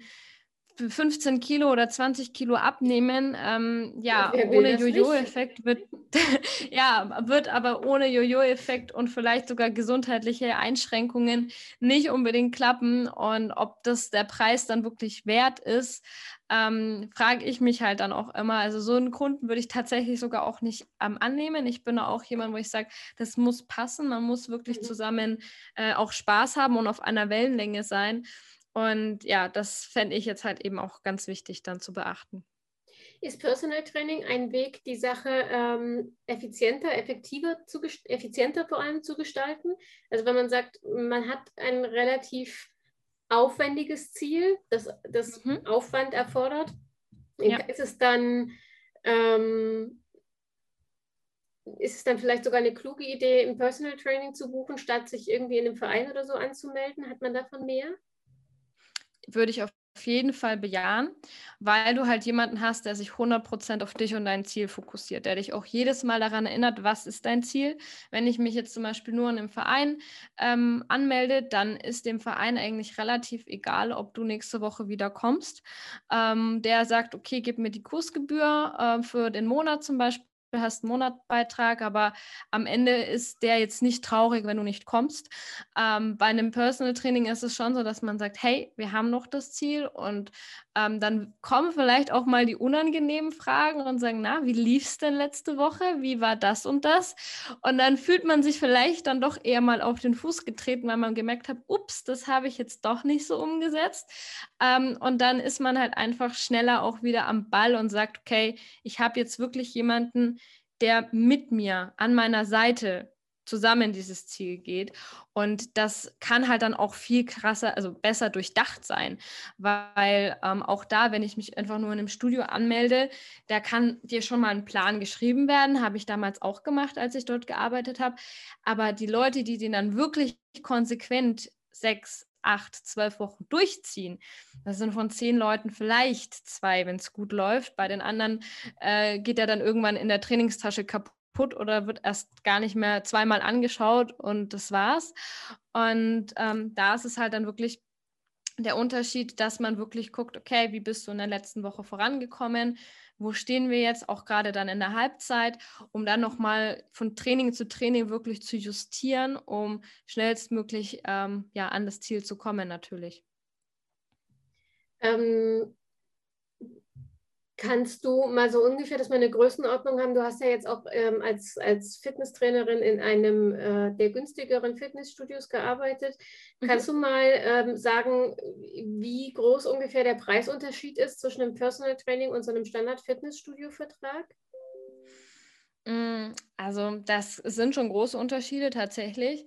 15 Kilo oder 20 Kilo abnehmen, ähm, ja, ohne Jojo-Effekt wird, ja, wird aber ohne Jojo-Effekt und vielleicht sogar gesundheitliche Einschränkungen nicht unbedingt klappen. Und ob das der Preis dann wirklich wert ist, ähm, frage ich mich halt dann auch immer. Also so einen Kunden würde ich tatsächlich sogar auch nicht ähm, annehmen. Ich bin auch jemand, wo ich sage, das muss passen. Man muss wirklich mhm. zusammen äh, auch Spaß haben und auf einer Wellenlänge sein. Und ja, das fände ich jetzt halt eben auch ganz wichtig dann zu beachten. Ist Personal Training ein Weg, die Sache ähm, effizienter, effektiver, zu, effizienter vor allem zu gestalten? Also wenn man sagt, man hat ein relativ aufwendiges Ziel, das, das mhm. Aufwand erfordert, ja. ist es dann ähm, ist es dann vielleicht sogar eine kluge Idee, ein Personal Training zu buchen, statt sich irgendwie in einem Verein oder so anzumelden? Hat man davon mehr? Würde ich auf jeden Fall bejahen, weil du halt jemanden hast, der sich 100% auf dich und dein Ziel fokussiert, der dich auch jedes Mal daran erinnert, was ist dein Ziel. Wenn ich mich jetzt zum Beispiel nur in einem Verein ähm, anmelde, dann ist dem Verein eigentlich relativ egal, ob du nächste Woche wieder kommst. Ähm, der sagt, okay, gib mir die Kursgebühr äh, für den Monat zum Beispiel du hast einen Monatbeitrag, aber am Ende ist der jetzt nicht traurig, wenn du nicht kommst. Ähm, bei einem Personal Training ist es schon so, dass man sagt, hey, wir haben noch das Ziel und ähm, dann kommen vielleicht auch mal die unangenehmen Fragen und sagen, na, wie lief es denn letzte Woche? Wie war das und das? Und dann fühlt man sich vielleicht dann doch eher mal auf den Fuß getreten, weil man gemerkt hat, ups, das habe ich jetzt doch nicht so umgesetzt. Ähm, und dann ist man halt einfach schneller auch wieder am Ball und sagt, okay, ich habe jetzt wirklich jemanden, der mit mir an meiner Seite zusammen dieses Ziel geht. Und das kann halt dann auch viel krasser, also besser durchdacht sein, weil ähm, auch da, wenn ich mich einfach nur in einem Studio anmelde, da kann dir schon mal ein Plan geschrieben werden, habe ich damals auch gemacht, als ich dort gearbeitet habe. Aber die Leute, die den dann wirklich konsequent sechs, acht, zwölf Wochen durchziehen. Das sind von zehn Leuten vielleicht zwei, wenn es gut läuft. Bei den anderen äh, geht er dann irgendwann in der Trainingstasche kaputt kaputt oder wird erst gar nicht mehr zweimal angeschaut und das war's. Und ähm, da ist es halt dann wirklich der Unterschied, dass man wirklich guckt, okay, wie bist du in der letzten Woche vorangekommen? Wo stehen wir jetzt auch gerade dann in der Halbzeit, um dann nochmal von Training zu Training wirklich zu justieren, um schnellstmöglich ähm, ja, an das Ziel zu kommen natürlich. Ähm, Kannst du mal so ungefähr, dass wir eine Größenordnung haben? Du hast ja jetzt auch ähm, als, als Fitnesstrainerin in einem äh, der günstigeren Fitnessstudios gearbeitet. Mhm. Kannst du mal ähm, sagen, wie groß ungefähr der Preisunterschied ist zwischen einem Personal Training und so einem Standard-Fitnessstudio-Vertrag? Mm, also das sind schon große Unterschiede tatsächlich.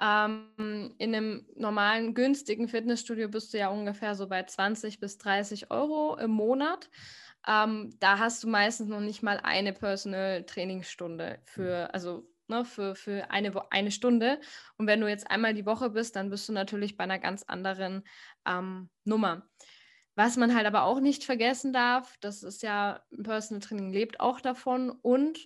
Ähm, in einem normalen, günstigen Fitnessstudio bist du ja ungefähr so bei 20 bis 30 Euro im Monat. Ähm, da hast du meistens noch nicht mal eine Personal Trainingsstunde für, also ne, für, für eine, eine Stunde. Und wenn du jetzt einmal die Woche bist, dann bist du natürlich bei einer ganz anderen ähm, Nummer. Was man halt aber auch nicht vergessen darf, das ist ja, Personal Training lebt auch davon und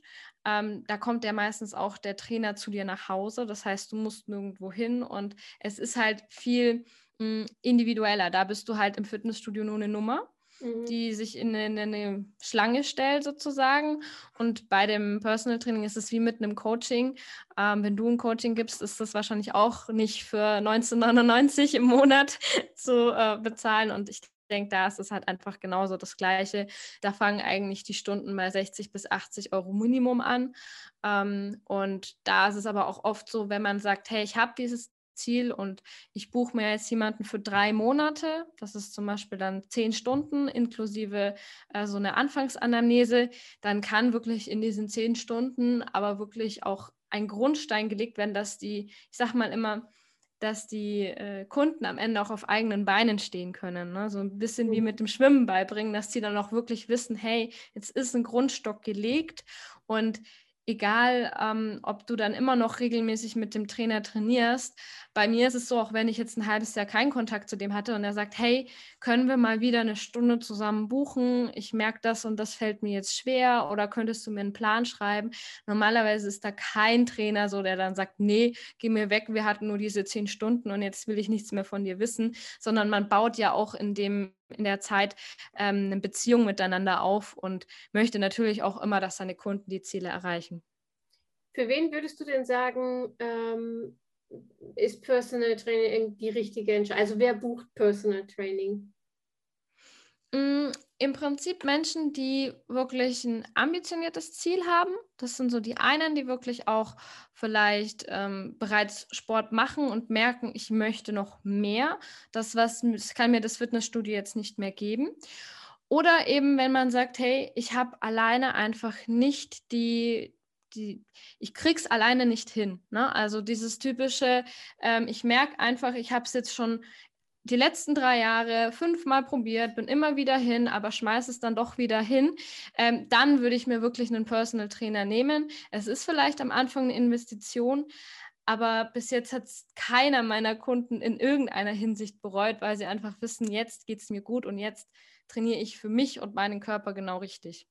ähm, da kommt ja meistens auch der Trainer zu dir nach Hause. Das heißt, du musst nirgendwo hin und es ist halt viel mh, hm, individueller. Da bist du halt im Fitnessstudio nur eine Nummer Mhm. die sich in eine, in eine, Schlange stellt sozusagen. Und bei dem Personal Training ist es wie mit einem Coaching. Ähm, wenn du ein Coaching gibst, ist das wahrscheinlich auch nicht für 1999 im Monat zu äh, bezahlen. Und ich denke, da ist es halt einfach genauso das Gleiche. Da fangen eigentlich die Stunden bei 60 bis 80 Euro Minimum an. Ähm, und da ist es aber auch oft so, wenn man sagt, hey, ich habe dieses Ziel und ich buche mir jetzt jemanden für drei Monate. Das ist zum Beispiel dann zehn Stunden inklusive äh, so eine Anfangsanamnese. Dann kann wirklich in diesen zehn Stunden aber wirklich auch ein Grundstein gelegt werden, dass die, ich sag mal immer, dass die äh, Kunden am Ende auch auf eigenen Beinen stehen können. Ne? So ein bisschen wie mhm. mit dem Schwimmen beibringen, dass die dann auch wirklich wissen, hey, jetzt ist ein Grundstock gelegt und egal ähm, ob du dann immer noch regelmäßig mit dem Trainer trainierst. Bei mir ist es so, auch wenn ich jetzt ein halbes Jahr keinen Kontakt zu dem hatte und er sagt, hey, können wir mal wieder eine Stunde zusammen buchen? Ich merke das und das fällt mir jetzt schwer oder könntest du mir einen Plan schreiben? Normalerweise ist da kein Trainer so, der dann sagt, nee, geh mir weg, wir hatten nur diese zehn Stunden und jetzt will ich nichts mehr von dir wissen, sondern man baut ja auch in dem in der Zeit ähm, eine Beziehung miteinander auf und möchte natürlich auch immer, dass seine Kunden die Ziele erreichen. Für wen würdest du denn sagen, ähm, ist Personal Training die richtige Entscheidung? Also wer bucht Personal Training? Im Prinzip Menschen, die wirklich ein ambitioniertes Ziel haben. Das sind so die einen, die wirklich auch vielleicht ähm, bereits Sport machen und merken, ich möchte noch mehr. Das, was das kann mir das Fitnessstudio jetzt nicht mehr geben. Oder eben, wenn man sagt, hey, ich habe alleine einfach nicht die, die, ich krieg's alleine nicht hin. Ne? Also dieses typische, ähm, ich merke einfach, ich habe es jetzt schon die letzten drei Jahre fünfmal probiert, bin immer wieder hin, aber schmeiße es dann doch wieder hin, ähm, dann würde ich mir wirklich einen Personal Trainer nehmen. Es ist vielleicht am Anfang eine Investition, aber bis jetzt hat es keiner meiner Kunden in irgendeiner Hinsicht bereut, weil sie einfach wissen, jetzt geht es mir gut und jetzt trainiere ich für mich und meinen Körper genau richtig.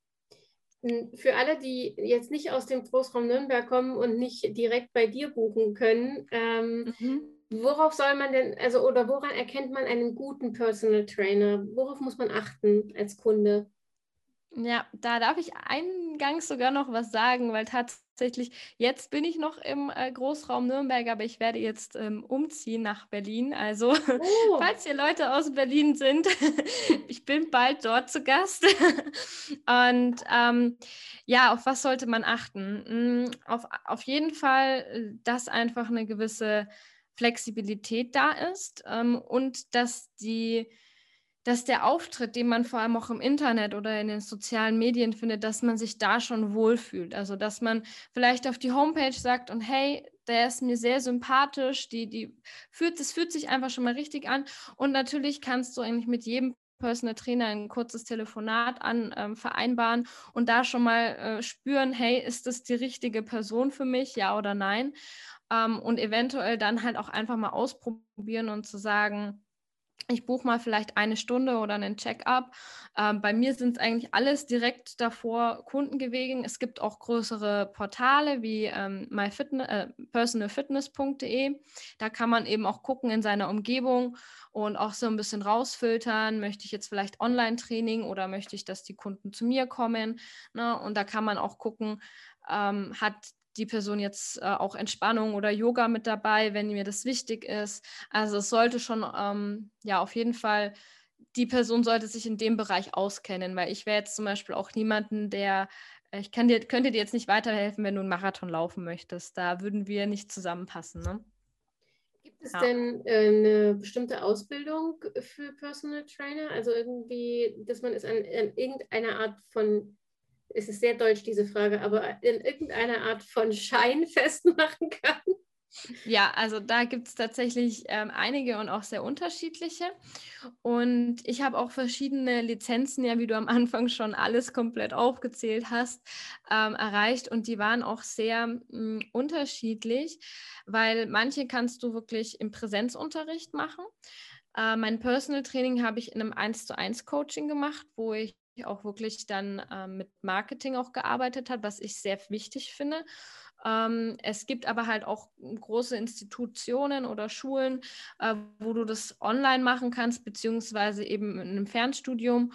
Hm, für alle, die jetzt nicht aus dem Großraum Nürnberg kommen und nicht direkt bei dir buchen können, ähm, mhm. Worauf soll man denn, also oder woran erkennt man einen guten Personal Trainer? Worauf muss man achten als Kunde? Ja, da darf ich eingangs sogar noch was sagen, weil tatsächlich jetzt bin ich noch im äh, Großraum Nürnberg, aber ich werde jetzt ähm, umziehen nach Berlin. Also, oh. falls hier Leute aus Berlin sind, ich bin bald dort zu Gast. Und ähm, ja, auf was sollte man achten? Hm, auf, auf jeden Fall, äh, dass einfach eine gewisse Flexibilität da ist ähm, und dass die dass der Auftritt, den man vor allem auch im Internet oder in den sozialen Medien findet, dass man sich da schon wohlfühlt. Also dass man vielleicht auf die Homepage sagt und hey, der ist mir sehr sympathisch, die, die fühlt, das fühlt sich einfach schon mal richtig an. Und natürlich kannst du eigentlich mit jedem Personal Trainer ein kurzes Telefonat an ähm, vereinbaren und da schon mal äh, spüren, hey, ist das die richtige Person für mich, ja oder nein? Ähm, und eventuell dann halt auch einfach mal ausprobieren und zu sagen, ich buche mal vielleicht eine Stunde oder einen Check-up. Ähm, bei mir sind es eigentlich alles direkt davor Kundengewegen. Es gibt auch größere Portale wie ähm, äh, personalfitness.de. Da kann man eben auch gucken in seiner Umgebung und auch so ein bisschen rausfiltern. Möchte ich jetzt vielleicht Online-Training oder möchte ich, dass die Kunden zu mir kommen? Ne? Und da kann man auch gucken, ähm, hat die Person jetzt äh, auch Entspannung oder Yoga mit dabei, wenn mir das wichtig ist. Also es sollte schon, ähm, ja, auf jeden Fall, die Person sollte sich in dem Bereich auskennen, weil ich wäre jetzt zum Beispiel auch niemanden, der, äh, ich kann dir, könnte dir jetzt nicht weiterhelfen, wenn du einen Marathon laufen möchtest. Da würden wir nicht zusammenpassen. Ne? Gibt es ja. denn äh, eine bestimmte Ausbildung für Personal Trainer? Also irgendwie, dass man es an, an irgendeiner Art von es ist sehr deutsch, diese Frage, aber in irgendeiner Art von Schein festmachen kann? Ja, also da gibt es tatsächlich ähm, einige und auch sehr unterschiedliche. Und ich habe auch verschiedene Lizenzen, ja, wie du am Anfang schon alles komplett aufgezählt hast, ähm, erreicht. Und die waren auch sehr mh, hm, unterschiedlich, weil manche kannst du wirklich im Präsenzunterricht machen. Äh, mein Personal Training habe ich in einem 1 zu 1 Coaching gemacht, wo ich auch wirklich dann ähm, mit Marketing auch gearbeitet hat, was ich sehr wichtig finde. Ähm, es gibt aber halt auch große Institutionen oder Schulen, äh, wo du das online machen kannst, beziehungsweise eben in einem Fernstudium.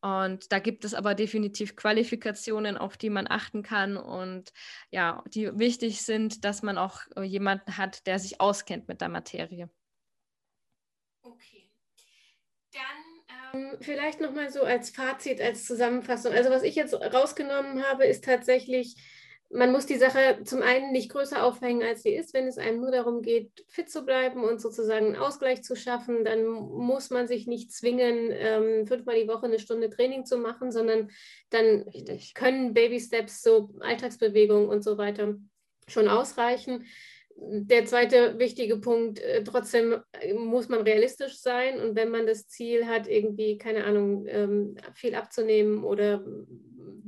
Und da gibt es aber definitiv Qualifikationen, auf die man achten kann und ja, die wichtig sind, dass man auch äh, jemanden hat, der sich auskennt mit der Materie. Okay. Ähm, vielleicht nochmal so als Fazit, als Zusammenfassung. Also was ich jetzt rausgenommen habe, ist tatsächlich, man muss die Sache zum einen nicht größer aufhängen, als sie ist. Wenn es einem nur darum geht, fit zu bleiben und sozusagen einen Ausgleich zu schaffen, dann muss man sich nicht zwingen, ähm, fünfmal die Woche eine Stunde Training zu machen, sondern dann Richtig. können Baby Steps, so Alltagsbewegungen und so weiter schon ausreichen der zweite wichtige Punkt, äh, trotzdem äh, muss man realistisch sein und wenn man das Ziel hat, irgendwie, keine Ahnung, ähm, viel abzunehmen oder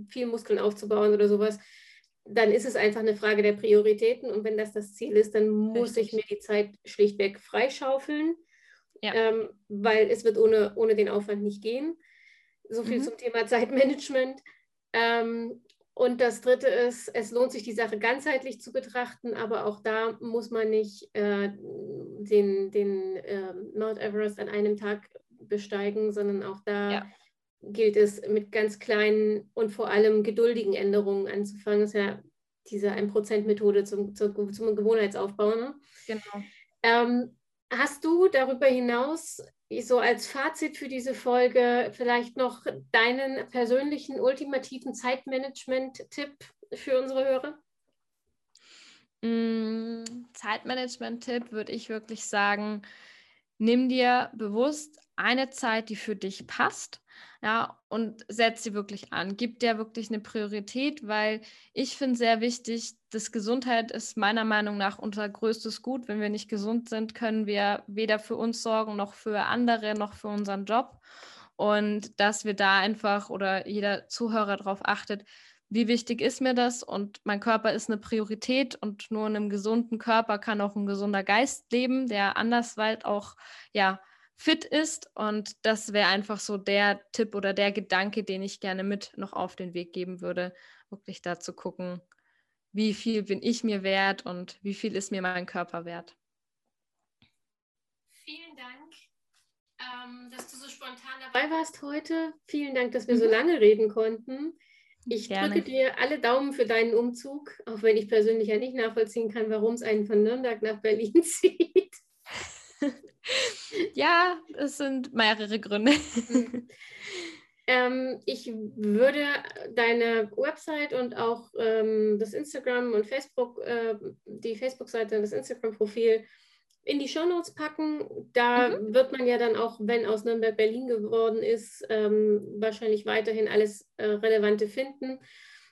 viel Muskeln aufzubauen oder sowas, dann ist es einfach eine Frage der Prioritäten. Und wenn das das Ziel ist, dann muss Richtig. ich mir die Zeit schlichtweg freischaufeln, ja. ähm, weil es wird ohne, ohne den Aufwand nicht gehen. So viel mhm. zum Thema Zeitmanagement. Ähm, und das Dritte ist, es lohnt sich, die Sache ganzheitlich zu betrachten, aber auch da muss man nicht äh, den, den äh, Mount Everest an einem Tag besteigen, sondern auch da ja. gilt es mit ganz kleinen und vor allem geduldigen Änderungen anzufangen. Das ist ja diese 1%-Methode zum, zum, zum Gewohnheitsaufbau. Ne? Genau. Ähm, hast du darüber hinaus so als Fazit für diese Folge vielleicht noch deinen persönlichen ultimativen Zeitmanagement-Tipp für unsere Hörer? Mm, Zeitmanagement-Tipp würde ich wirklich sagen, nimm dir bewusst eine Zeit, die für dich passt, ja, und setz sie wirklich an. Gib dir wirklich eine Priorität, weil ich finde sehr wichtig, dass Gesundheit ist meiner Meinung nach unser größtes Gut. Wenn wir nicht gesund sind, können wir weder für uns sorgen, noch für andere, noch für unseren Job. Und dass wir da einfach oder jeder Zuhörer darauf achtet, wie wichtig ist mir das? Und mein Körper ist eine Priorität und nur in einem gesunden Körper kann auch ein gesunder Geist leben, der andersweit auch ja fit ist. Und das wäre einfach so der Tipp oder der Gedanke, den ich gerne mit noch auf den Weg geben würde, wirklich da zu gucken, wie viel bin ich mir wert und wie viel ist mir mein Körper wert. Vielen Dank, ähm, dass du so spontan dabei warst heute. Vielen Dank, dass wir mhm. so lange reden konnten. Ich Gerne. drücke dir alle Daumen für deinen Umzug, auch wenn ich persönlich ja nicht nachvollziehen kann, warum es einen von Nürnberg nach Berlin zieht. ja, es sind mehrere Gründe. Mhm. Ähm, ich würde deine Website und auch ähm, das Instagram und Facebook, äh, die Facebook-Seite und das Instagram-Profil in die Shownotes packen. Da mhm. wird man ja dann auch, wenn aus Nürnberg Berlin geworden ist, ähm, wahrscheinlich weiterhin alles äh, Relevante finden,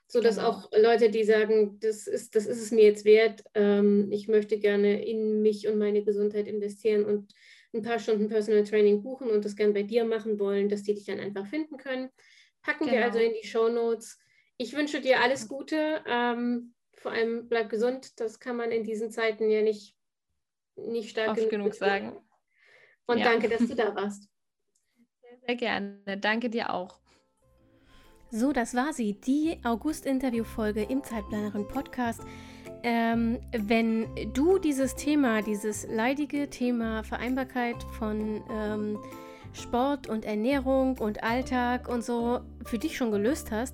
sodass genau. auch Leute, die sagen, das ist, das ist es mir jetzt wert, ähm, ich möchte gerne in mich und meine Gesundheit investieren und ein paar Stunden Personal Training buchen und das gerne bei dir machen wollen, dass die dich dann einfach finden können. Packen genau. wir also in die Shownotes. Ich wünsche dir alles Gute. Ähm, vor allem bleib gesund. Das kann man in diesen Zeiten ja nicht nicht stark Oft genug, genug sagen. Und ja. danke, dass du da warst. Sehr, sehr gerne. Danke dir auch. So, das war sie, die August-Interview-Folge im Zeitplanerin Podcast. Ähm, wenn du dieses Thema, dieses leidige Thema Vereinbarkeit von ähm, Sport und Ernährung und Alltag und so für dich schon gelöst hast,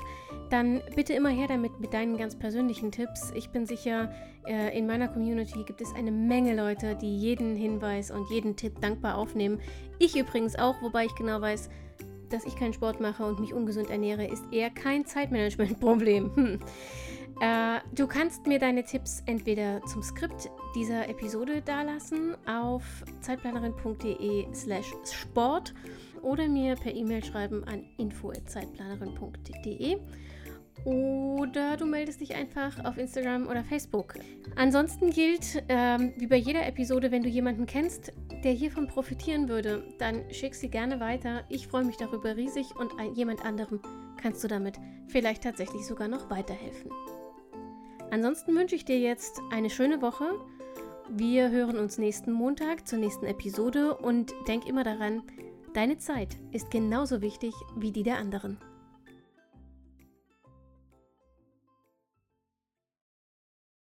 dann bitte immer her damit mit deinen ganz persönlichen Tipps. Ich bin sicher, äh, in meiner Community gibt es eine Menge Leute, die jeden Hinweis und jeden Tipp dankbar aufnehmen. Ich übrigens auch, wobei ich genau weiß, dass ich keinen Sport mache und mich ungesund ernähre, ist eher kein Zeitmanagement-Problem. Hm. Äh, du kannst mir deine Tipps entweder zum Skript dieser Episode dalassen auf zeitplanerin.de slash sport oder mir per E-Mail schreiben an info.zeitplanerin.de oder du meldest dich einfach auf Instagram oder Facebook. Ansonsten gilt, ähm, wie bei jeder Episode, wenn du jemanden kennst, der hiervon profitieren würde, dann schick sie gerne weiter. Ich freue mich darüber riesig und jemand anderem kannst du damit vielleicht tatsächlich sogar noch weiterhelfen. Ansonsten wünsche ich dir jetzt eine schöne Woche. Wir hören uns nächsten Montag zur nächsten Episode und denk immer daran, deine Zeit ist genauso wichtig wie die der anderen.